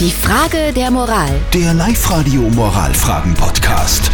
Die Frage der Moral. Der Live-Radio Moralfragen-Podcast.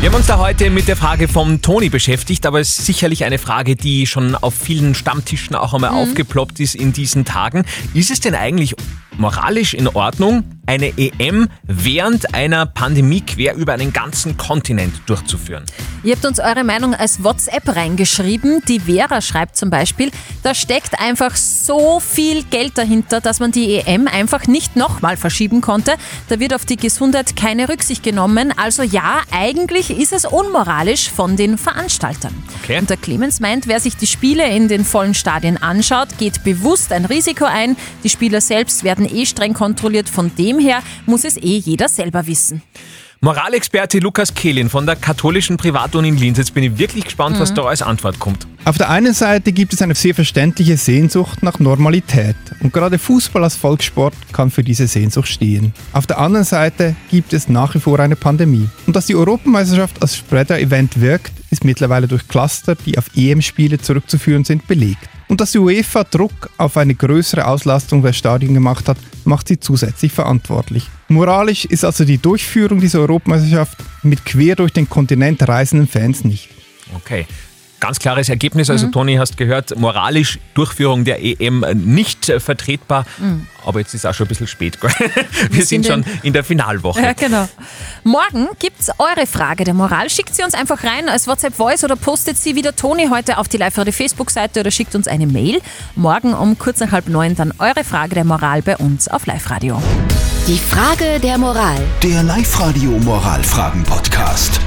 Wir haben uns da heute mit der Frage vom Toni beschäftigt, aber es ist sicherlich eine Frage, die schon auf vielen Stammtischen auch einmal aufgeploppt ist in diesen Tagen. Ist es denn eigentlich moralisch in Ordnung, eine EM während einer Pandemie quer über einen ganzen Kontinent durchzuführen? Ihr habt uns eure Meinung als WhatsApp reingeschrieben. Die Vera schreibt zum Beispiel, da steckt einfach so viel Geld dahinter, dass man die EM einfach nicht nochmal verschieben konnte. Da wird auf die Gesundheit keine Rücksicht genommen. Also ja, eigentlich ist es unmoralisch von den Veranstaltern. Okay. Und der Clemens meint, wer sich die Spiele in den vollen Stadien anschaut, geht bewusst ein Risiko ein. Die Spieler selbst werden eh streng kontrolliert. Von dem her muss es eh jeder selber wissen. Moralexperte Lukas Kehlin von der katholischen Privatuni in Linz. Jetzt bin ich wirklich gespannt, was da als Antwort kommt. Auf der einen Seite gibt es eine sehr verständliche Sehnsucht nach Normalität und gerade Fußball als Volkssport kann für diese Sehnsucht stehen. Auf der anderen Seite gibt es nach wie vor eine Pandemie. Und dass die Europameisterschaft als Spreader-Event wirkt, ist mittlerweile durch Cluster, die auf EM-Spiele zurückzuführen sind, belegt. Und dass die UEFA Druck auf eine größere Auslastung der Stadien gemacht hat, macht sie zusätzlich verantwortlich. Moralisch ist also die Durchführung dieser Europameisterschaft mit quer durch den Kontinent reisenden Fans nicht. Okay. Ganz klares Ergebnis. Mhm. Also, Toni, hast gehört, moralisch Durchführung der EM nicht vertretbar. Aber jetzt ist auch schon ein bisschen spät. gell? Wir sind sind schon in- der Finalwoche. Ja, genau. Morgen gibt's eure Frage der Moral. Schickt sie uns einfach rein als WhatsApp-Voice oder postet sie wie der Toni heute auf die live Facebook-Seite oder schickt uns eine Mail. Morgen um kurz nach halb neun dann eure Frage der Moral bei uns auf Live-Radio. Die Frage der Moral. Der Live-Radio Moralfragen-Podcast.